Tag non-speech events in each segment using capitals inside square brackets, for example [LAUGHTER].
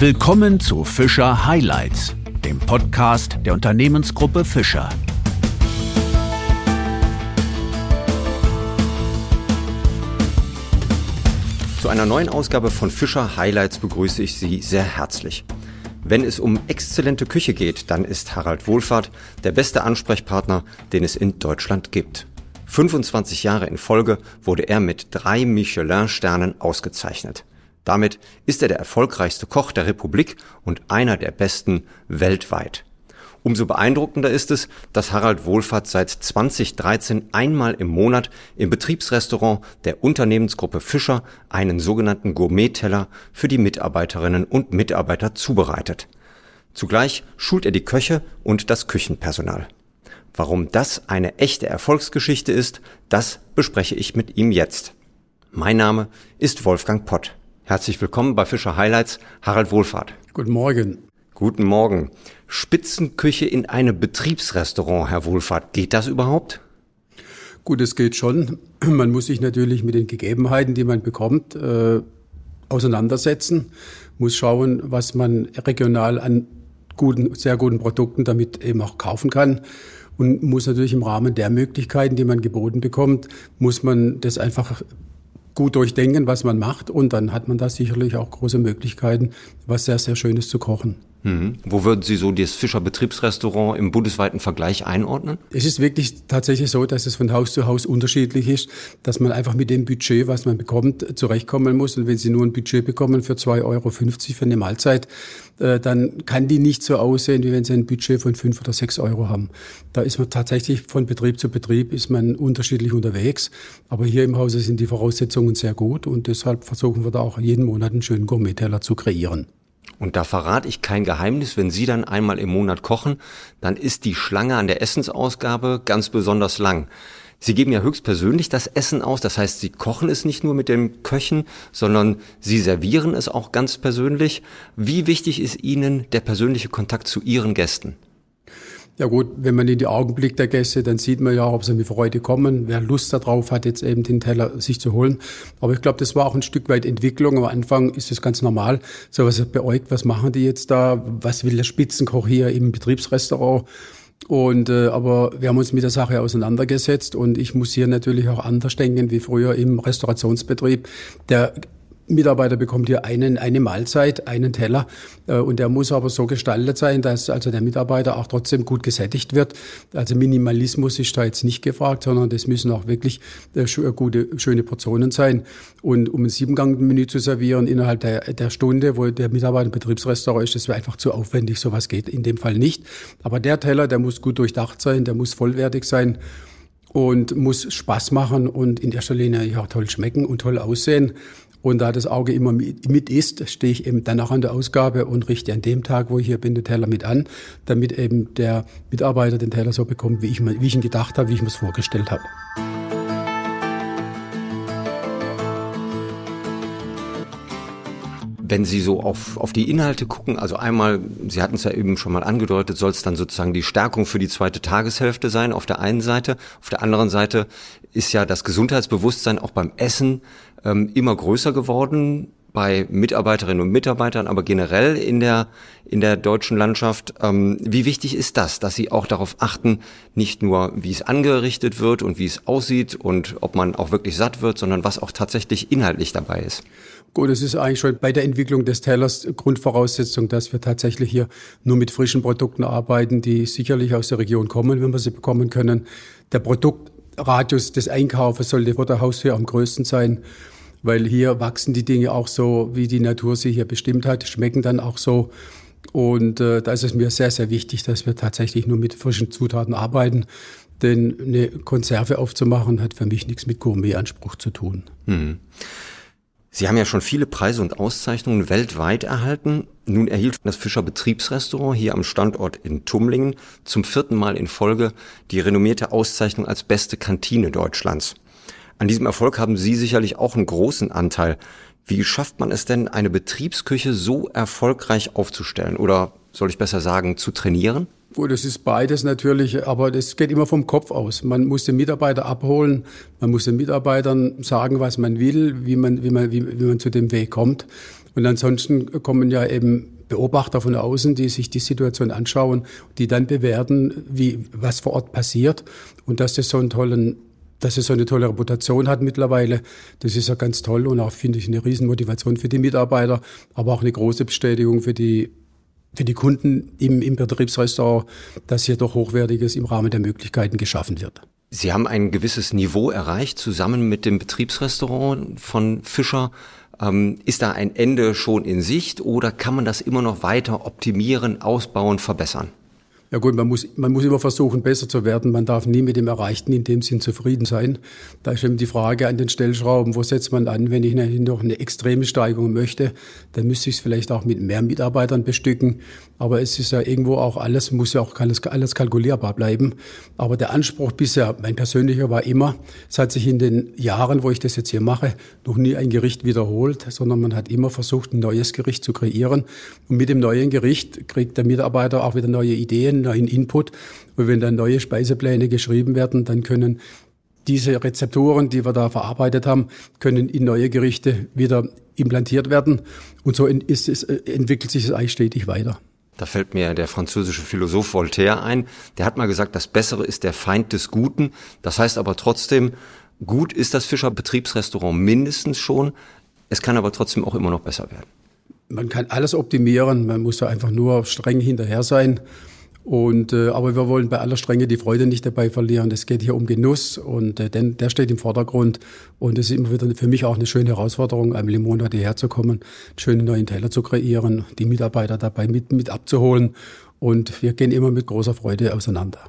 Willkommen zu Fischer Highlights, dem Podcast der Unternehmensgruppe Fischer. Zu einer neuen Ausgabe von Fischer Highlights begrüße ich Sie sehr herzlich. Wenn es um exzellente Küche geht, dann ist Harald Wohlfahrt der beste Ansprechpartner, den es in Deutschland gibt. 25 Jahre in Folge wurde er mit drei Michelin-Sternen ausgezeichnet. Damit ist er der erfolgreichste Koch der Republik und einer der besten weltweit. Umso beeindruckender ist es, dass Harald Wohlfahrt seit 2013 einmal im Monat im Betriebsrestaurant der Unternehmensgruppe Fischer einen sogenannten Gourmet-Teller für die Mitarbeiterinnen und Mitarbeiter zubereitet. Zugleich schult er die Köche und das Küchenpersonal. Warum das eine echte Erfolgsgeschichte ist, das bespreche ich mit ihm jetzt. Mein Name ist Wolfgang Pott. Herzlich willkommen bei Fischer Highlights, Harald Wohlfahrt. Guten Morgen. Guten Morgen. Spitzenküche in einem Betriebsrestaurant, Herr Wohlfahrt. Geht das überhaupt? Gut, es geht schon. [CLEARS THROAT] Man muss sich natürlich mit den Gegebenheiten, die man bekommt, äh, auseinandersetzen, muss schauen, was man regional an guten, sehr guten Produkten damit eben auch kaufen kann und muss natürlich im Rahmen der Möglichkeiten, die man geboten bekommt, muss man das einfach gut durchdenken, was man macht. Und dann hat man da sicherlich auch große Möglichkeiten, was sehr, sehr Schönes zu kochen. Mhm. Wo würden Sie so das Fischer Betriebsrestaurant im bundesweiten Vergleich einordnen? Es ist wirklich tatsächlich so, dass es von Haus zu Haus unterschiedlich ist, dass man einfach mit dem Budget, was man bekommt, zurechtkommen muss. Und wenn Sie nur ein Budget bekommen für 2,50 Euro für eine Mahlzeit, äh, dann kann die nicht so aussehen, wie wenn Sie ein Budget von 5 oder 6 Euro haben. Da ist man tatsächlich von Betrieb zu Betrieb ist man unterschiedlich unterwegs. Aber hier im Hause sind die Voraussetzungen sehr gut und deshalb versuchen wir da auch jeden Monat einen schönen Gourmet-Teller zu kreieren. Und da verrate ich kein Geheimnis, wenn Sie dann einmal im Monat kochen, dann ist die Schlange an der Essensausgabe ganz besonders lang. Sie geben ja höchstpersönlich das Essen aus, das heißt, Sie kochen es nicht nur mit den Köchen, sondern Sie servieren es auch ganz persönlich. Wie wichtig ist Ihnen der persönliche Kontakt zu Ihren Gästen? Ja gut, wenn man in die Augen blickt der Gäste, dann sieht man ja, ob sie mit Freude kommen, wer Lust darauf hat, jetzt eben den Teller sich zu holen. Aber ich glaube, das war auch ein Stück weit Entwicklung. Am Anfang ist das ganz normal. So was beäugt, was machen die jetzt da? Was will der Spitzenkoch hier im Betriebsrestaurant? Und äh, aber wir haben uns mit der Sache auseinandergesetzt und ich muss hier natürlich auch anders denken wie früher im Restaurationsbetrieb. Der Mitarbeiter bekommt hier einen, eine Mahlzeit, einen Teller äh, und der muss aber so gestaltet sein, dass also der Mitarbeiter auch trotzdem gut gesättigt wird. Also Minimalismus ist da jetzt nicht gefragt, sondern das müssen auch wirklich äh, äh, gute, schöne Portionen sein. Und um ein Siebengang-Menü zu servieren innerhalb der, der Stunde, wo der Mitarbeiter im Betriebsrestaurant ist, das wäre einfach zu aufwendig. Sowas geht in dem Fall nicht. Aber der Teller, der muss gut durchdacht sein, der muss vollwertig sein und muss Spaß machen und in erster Linie ja toll schmecken und toll aussehen. Und da das Auge immer mit ist, stehe ich eben danach an der Ausgabe und richte an dem Tag, wo ich hier bin, den Teller mit an, damit eben der Mitarbeiter den Teller so bekommt, wie ich, wie ich ihn gedacht habe, wie ich mir es vorgestellt habe. Wenn Sie so auf, auf die Inhalte gucken, also einmal, Sie hatten es ja eben schon mal angedeutet, soll es dann sozusagen die Stärkung für die zweite Tageshälfte sein auf der einen Seite. Auf der anderen Seite ist ja das Gesundheitsbewusstsein auch beim Essen ähm, immer größer geworden bei Mitarbeiterinnen und Mitarbeitern, aber generell in der, in der deutschen Landschaft. Ähm, wie wichtig ist das, dass Sie auch darauf achten, nicht nur, wie es angerichtet wird und wie es aussieht und ob man auch wirklich satt wird, sondern was auch tatsächlich inhaltlich dabei ist? Gut, es ist eigentlich schon bei der Entwicklung des Tellers Grundvoraussetzung, dass wir tatsächlich hier nur mit frischen Produkten arbeiten, die sicherlich aus der Region kommen, wenn wir sie bekommen können. Der Produktradius des Einkaufes sollte vor der Haustür am größten sein, weil hier wachsen die Dinge auch so, wie die Natur sie hier bestimmt hat, schmecken dann auch so. Und äh, da ist es mir sehr, sehr wichtig, dass wir tatsächlich nur mit frischen Zutaten arbeiten. Denn eine Konserve aufzumachen, hat für mich nichts mit Gourmet-Anspruch zu tun. Mhm. Sie haben ja schon viele Preise und Auszeichnungen weltweit erhalten. Nun erhielt das Fischer Betriebsrestaurant hier am Standort in Tumlingen zum vierten Mal in Folge die renommierte Auszeichnung als beste Kantine Deutschlands. An diesem Erfolg haben Sie sicherlich auch einen großen Anteil. Wie schafft man es denn, eine Betriebsküche so erfolgreich aufzustellen? Oder soll ich besser sagen, zu trainieren? Gut, das ist beides natürlich, aber das geht immer vom Kopf aus. Man muss den Mitarbeiter abholen, man muss den Mitarbeitern sagen, was man will, wie man, wie man, wie, wie man zu dem Weg kommt. Und ansonsten kommen ja eben Beobachter von außen, die sich die Situation anschauen, die dann bewerten, wie, was vor Ort passiert. Und dass das so einen tollen dass es so eine tolle Reputation hat mittlerweile. Das ist ja ganz toll und auch, finde ich, eine Riesenmotivation für die Mitarbeiter, aber auch eine große Bestätigung für die, für die Kunden im, im Betriebsrestaurant, dass hier doch Hochwertiges im Rahmen der Möglichkeiten geschaffen wird. Sie haben ein gewisses Niveau erreicht, zusammen mit dem Betriebsrestaurant von Fischer. Ähm, ist da ein Ende schon in Sicht oder kann man das immer noch weiter optimieren, ausbauen, verbessern? Ja gut, man muss, man muss immer versuchen, besser zu werden. Man darf nie mit dem Erreichten in dem Sinn zufrieden sein. Da ist eben die Frage an den Stellschrauben, wo setzt man an, wenn ich noch eine extreme Steigerung möchte, dann müsste ich es vielleicht auch mit mehr Mitarbeitern bestücken. Aber es ist ja irgendwo auch alles, muss ja auch alles, alles kalkulierbar bleiben. Aber der Anspruch bisher, mein persönlicher war immer, es hat sich in den Jahren, wo ich das jetzt hier mache, noch nie ein Gericht wiederholt, sondern man hat immer versucht, ein neues Gericht zu kreieren. Und mit dem neuen Gericht kriegt der Mitarbeiter auch wieder neue Ideen, neuen Input. Und wenn dann neue Speisepläne geschrieben werden, dann können diese Rezeptoren, die wir da verarbeitet haben, können in neue Gerichte wieder implantiert werden. Und so ist es, äh, entwickelt sich es eigentlich stetig weiter. Da fällt mir der französische Philosoph Voltaire ein. Der hat mal gesagt, das Bessere ist der Feind des Guten. Das heißt aber trotzdem, gut ist das Fischer Betriebsrestaurant mindestens schon. Es kann aber trotzdem auch immer noch besser werden. Man kann alles optimieren. Man muss da einfach nur streng hinterher sein und, äh, aber wir wollen bei aller Strenge die Freude nicht dabei verlieren. Es geht hier um Genuss und äh, denn, der steht im Vordergrund. Und es ist immer wieder für mich auch eine schöne Herausforderung, einmal im Monat hierher zu kommen, einen schönen neuen Teller zu kreieren, die Mitarbeiter dabei mit, mit abzuholen. Und wir gehen immer mit großer Freude auseinander.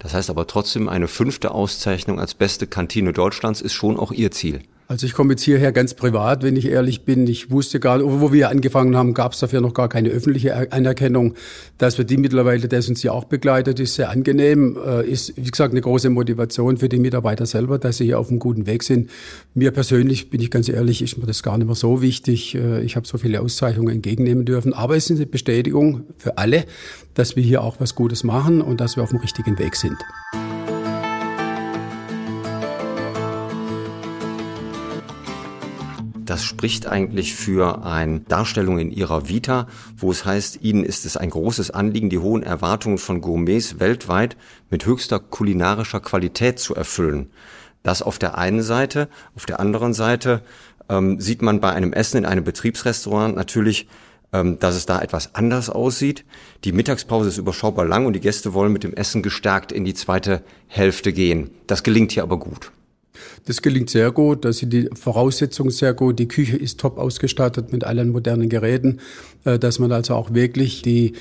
Das heißt aber trotzdem, eine fünfte Auszeichnung als beste Kantine Deutschlands ist schon auch Ihr Ziel. Also ich komme jetzt hierher ganz privat, wenn ich ehrlich bin. Ich wusste gar nicht, wo wir angefangen haben, gab es dafür noch gar keine öffentliche Anerkennung. Dass wir die mittlerweile, das uns ja auch begleitet, ist sehr angenehm. Äh, ist, wie gesagt, eine große Motivation für die Mitarbeiter selber, dass sie hier auf einem guten Weg sind. Mir persönlich, bin ich ganz ehrlich, ist mir das gar nicht mehr so wichtig. Äh, ich habe so viele Auszeichnungen entgegennehmen dürfen. Aber es ist eine Bestätigung für alle, dass wir hier auch was Gutes machen und dass wir auf dem richtigen Weg sind. Das spricht eigentlich für eine Darstellung in ihrer Vita, wo es heißt, ihnen ist es ein großes Anliegen, die hohen Erwartungen von Gourmets weltweit mit höchster kulinarischer Qualität zu erfüllen. Das auf der einen Seite. Auf der anderen Seite ähm, sieht man bei einem Essen in einem Betriebsrestaurant natürlich, ähm, dass es da etwas anders aussieht. Die Mittagspause ist überschaubar lang und die Gäste wollen mit dem Essen gestärkt in die zweite Hälfte gehen. Das gelingt hier aber gut. Das gelingt sehr gut, da sind die Voraussetzungen sehr gut. Die Küche ist top ausgestattet mit allen modernen Geräten, äh, dass man also auch wirklich die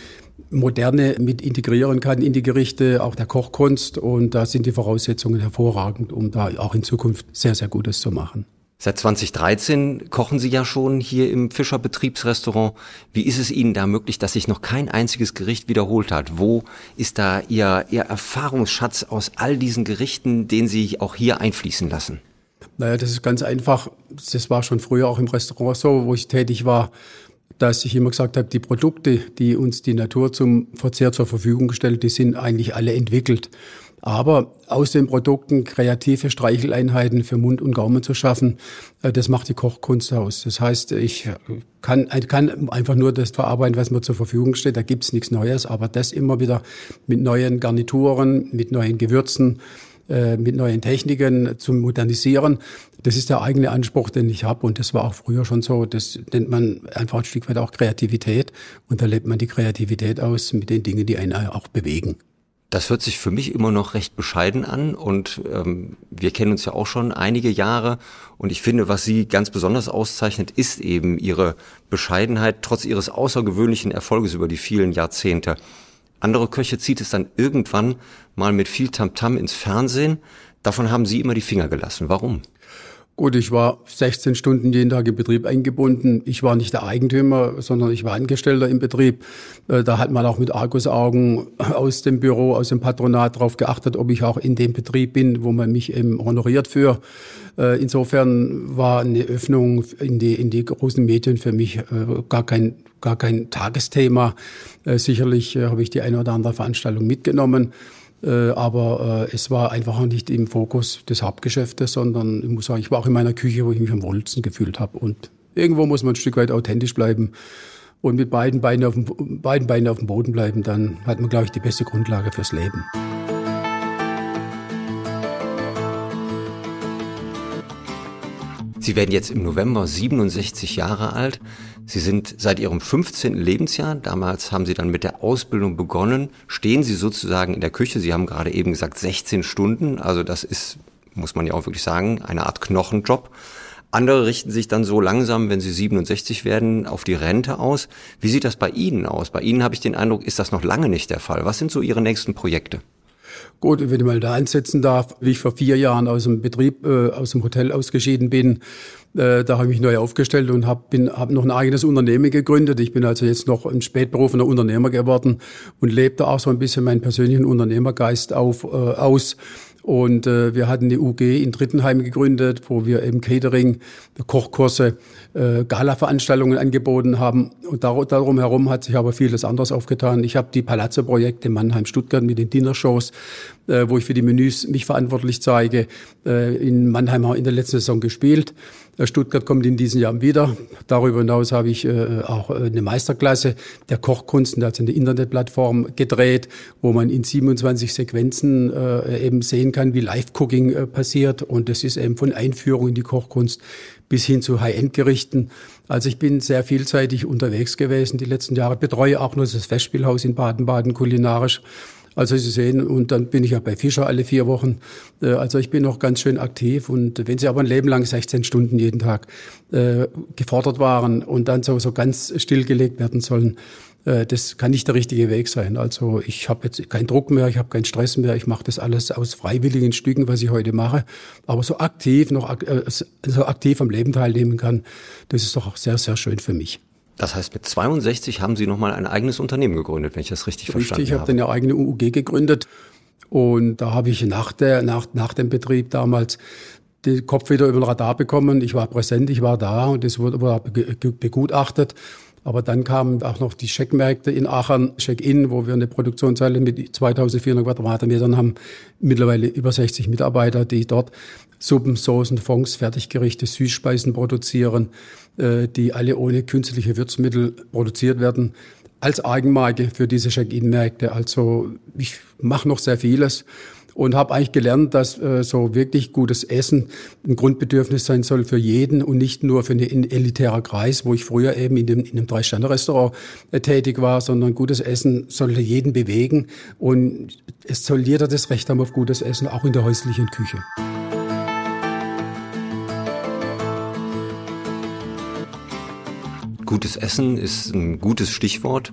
Moderne mit integrieren kann in die Gerichte, auch der Kochkunst. Und da sind die Voraussetzungen hervorragend, um da auch in Zukunft sehr, sehr Gutes zu machen. Seit 2013 kochen Sie ja schon hier im Fischer Betriebsrestaurant. Wie ist es Ihnen da möglich, dass sich noch kein einziges Gericht wiederholt hat? Wo ist da Ihr, Ihr Erfahrungsschatz aus all diesen Gerichten, den Sie auch hier einfließen lassen? Naja, das ist ganz einfach. Das war schon früher auch im Restaurant so, wo ich tätig war, dass ich immer gesagt habe, die Produkte, die uns die Natur zum Verzehr zur Verfügung stellt, die sind eigentlich alle entwickelt. Aber aus den Produkten kreative Streicheleinheiten für Mund und Gaumen zu schaffen, äh, das macht die Kochkunst aus. Das heißt, ich kann, kann einfach nur das verarbeiten, was mir zur Verfügung steht. Da gibt's nichts Neues, aber das immer wieder mit neuen Garnituren, mit neuen Gewürzen, äh, mit neuen Techniken zu modernisieren. Das ist der eigene Anspruch, den ich habe. Und das war auch früher schon so. Das nennt man einfach ein Stück weit auch Kreativität. Und da lebt man die Kreativität aus mit den Dingen, die einen auch bewegen. Das hört sich für mich immer noch recht bescheiden an und ähm, wir kennen uns ja auch schon einige Jahre und ich finde, was Sie ganz besonders auszeichnet, ist eben Ihre Bescheidenheit trotz Ihres außergewöhnlichen Erfolges über die vielen Jahrzehnte. Andere Köche zieht es dann irgendwann mal mit viel Tamtam -Tam ins Fernsehen. Davon haben Sie immer die Finger gelassen. Warum? Gut, ich war 16 Stunden jeden Tag im Betrieb eingebunden. Ich war nicht der Eigentümer, sondern ich war Angestellter im Betrieb. Äh, da hat man auch mit Argusaugen aus dem Büro, aus dem Patronat darauf geachtet, ob ich auch in dem Betrieb bin, wo man mich eben honoriert für. Äh, insofern war eine Öffnung in die, in die großen Medien für mich äh, gar kein, gar kein Tagesthema. Sicherlich habe ich die eine oder andere Veranstaltung mitgenommen. Äh, aber äh, es war einfach nicht im Fokus des Hauptgeschäftes, sondern ich muss sagen, ich war auch in meiner Küche, wo ich mich am wohlsten gefühlt habe und irgendwo muss man ein Stück weit authentisch bleiben und mit beiden Beinen auf dem, beiden Beinen auf dem Boden bleiben, dann hat man, glaube ich, die beste Grundlage fürs Leben. Sie werden jetzt im November 67 Jahre alt. Sie sind seit Ihrem 15. Lebensjahr, damals haben Sie dann mit der Ausbildung begonnen, stehen Sie sozusagen in der Küche. Sie haben gerade eben gesagt 16 Stunden, also das ist, muss man ja auch wirklich sagen, eine Art Knochenjob. Andere richten sich dann so langsam, wenn sie 67 werden, auf die Rente aus. Wie sieht das bei Ihnen aus? Bei Ihnen habe ich den Eindruck, ist das noch lange nicht der Fall. Was sind so Ihre nächsten Projekte? Gut, wenn ich mal da ansetzen darf, wie ich vor vier Jahren aus dem Betrieb, äh, aus dem Hotel ausgeschieden bin, äh, da habe ich mich neu aufgestellt und habe hab noch ein eigenes Unternehmen gegründet. Ich bin also jetzt noch ein spätberufener Unternehmer geworden und lebe da auch so ein bisschen meinen persönlichen Unternehmergeist auf, äh, aus. Und äh, wir hatten die UG in Drittenheim gegründet, wo wir eben Catering, Kochkurse, äh, Gala-Veranstaltungen angeboten haben. Und dar darum herum hat sich aber vieles anderes aufgetan. Ich habe die Palazzo-Projekte Mannheim-Stuttgart mit den Dinnershows, äh, wo ich für die Menüs mich verantwortlich zeige, äh, in Mannheim in der letzten Saison gespielt. Äh, Stuttgart kommt in diesem Jahr wieder. Darüber hinaus habe ich äh, auch äh, eine Meisterklasse der Kochkunsten, also eine Internetplattform gedreht, wo man in 27 Sequenzen eben sehen kann, wie Live-Cooking passiert. Und das ist eben von Einführung in die Kochkunst bis hin zu High-End-Gerichten. Also ich bin sehr vielseitig unterwegs gewesen die letzten Jahre, betreue auch nur das Festspielhaus in Baden-Baden kulinarisch also Sie sehen, und dann bin ich ja bei Fischer alle vier Wochen. Äh, also ich bin noch ganz schön aktiv. Und wenn Sie aber ein Leben lang 16 Stunden jeden Tag äh, gefordert waren und dann so, so ganz stillgelegt werden sollen, äh, das kann nicht der richtige Weg sein. Also ich habe jetzt keinen Druck mehr, ich habe keinen Stress mehr, ich mache das alles aus freiwilligen Stücken, was ich heute mache. Aber so aktiv, noch so aktiv am Leben teilnehmen kann, das ist doch auch sehr, sehr schön für mich. Das heißt, mit 62 haben Sie nochmal ein eigenes Unternehmen gegründet, wenn ich das richtig, richtig verstanden habe. Richtig, ich habe dann eine eigene UUG gegründet. Und da habe ich nach, der, nach, nach dem Betrieb damals den Kopf wieder über den Radar bekommen. Ich war präsent, ich war da und es wurde begutachtet. Aber dann kamen auch noch die Checkmärkte in Aachen, Check-In, wo wir eine Produktionshalle mit 2400 Quadratmetern haben. Mittlerweile über 60 Mitarbeiter, die dort Suppen, Soßen, Fonds, Fertiggerichte, Süßspeisen produzieren, äh, die alle ohne künstliche Würzmittel produziert werden als Eigenmarke für diese Check-In-Märkte. Also ich mache noch sehr vieles und habe eigentlich gelernt, dass äh, so wirklich gutes Essen ein Grundbedürfnis sein soll für jeden und nicht nur für einen elitären Kreis, wo ich früher eben in dem, in einem Drei-Sterne-Restaurant äh, tätig war, sondern gutes Essen sollte jeden bewegen und es soll jeder das Recht haben auf gutes Essen, auch in der häuslichen Küche. Gutes Essen ist ein gutes Stichwort.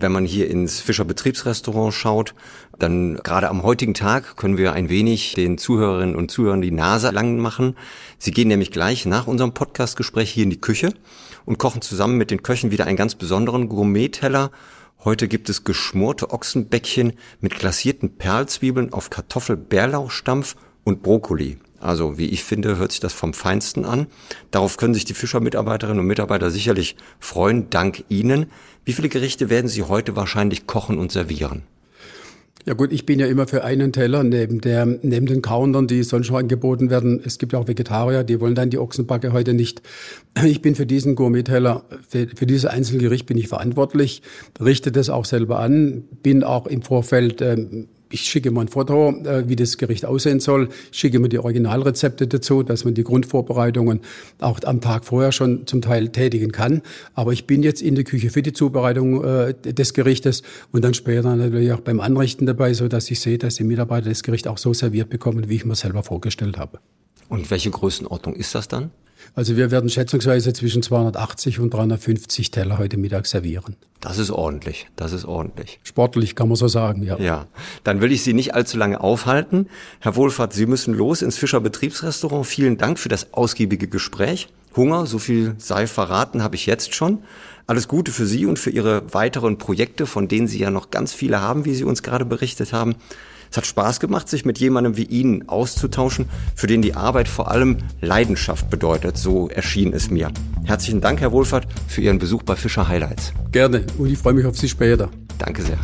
Wenn man hier ins Fischer Betriebsrestaurant schaut, dann gerade am heutigen Tag können wir ein wenig den Zuhörerinnen und Zuhörern die Nase lang machen. Sie gehen nämlich gleich nach unserem Podcastgespräch hier in die Küche und kochen zusammen mit den Köchen wieder einen ganz besonderen Gourmet-Teller. Heute gibt es geschmorte Ochsenbäckchen mit glasierten Perlzwiebeln auf Kartoffel-Bärlauchstampf und Brokkoli. Also wie ich finde, hört sich das vom Feinsten an. Darauf können sich die Fischer-Mitarbeiterinnen und Mitarbeiter sicherlich freuen, dank Ihnen. Wie viele Gerichte werden Sie heute wahrscheinlich kochen und servieren? Ja gut, ich bin ja immer für einen Teller neben, der, neben den Countern, die sonst schon angeboten werden. Es gibt ja auch Vegetarier, die wollen dann die Ochsenbacke heute nicht. Ich bin für diesen Gourmet-Teller, für, für dieses Einzelgericht bin ich verantwortlich, richte das auch selber an, bin auch im Vorfeld ähm, ich schicke mal ein Foto, äh, wie das Gericht aussehen soll, schicke mir die Originalrezepte dazu, dass man die Grundvorbereitungen auch am Tag vorher schon zum Teil tätigen kann. Aber ich bin jetzt in der Küche für die Zubereitung äh, des Gerichtes und dann später natürlich auch beim Anrichten dabei, so dass ich sehe, dass die Mitarbeiter das Gericht auch so serviert bekommen, wie ich mir selber vorgestellt habe. Und welche Größenordnung ist das dann? Also wir werden schätzungsweise zwischen 280 und 350 Teller heute Mittag servieren. Das ist ordentlich, das ist ordentlich. Sportlich kann man so sagen, ja. Ja, dann will ich Sie nicht allzu lange aufhalten. Herr Wohlfahrt, Sie müssen los ins Fischer Betriebsrestaurant. Vielen Dank für das ausgiebige Gespräch. Hunger, so viel sei verraten, habe ich jetzt schon. Alles Gute für Sie und für Ihre weiteren Projekte, von denen Sie ja noch ganz viele haben, wie Sie uns gerade berichtet haben. Es hat Spaß gemacht, sich mit jemandem wie Ihnen auszutauschen, für den die Arbeit vor allem Leidenschaft bedeutet. So erschien es mir. Herzlichen Dank, Herr Wohlfahrt, für Ihren Besuch bei Fischer Highlights. Gerne und ich freue mich auf Sie später. Danke sehr.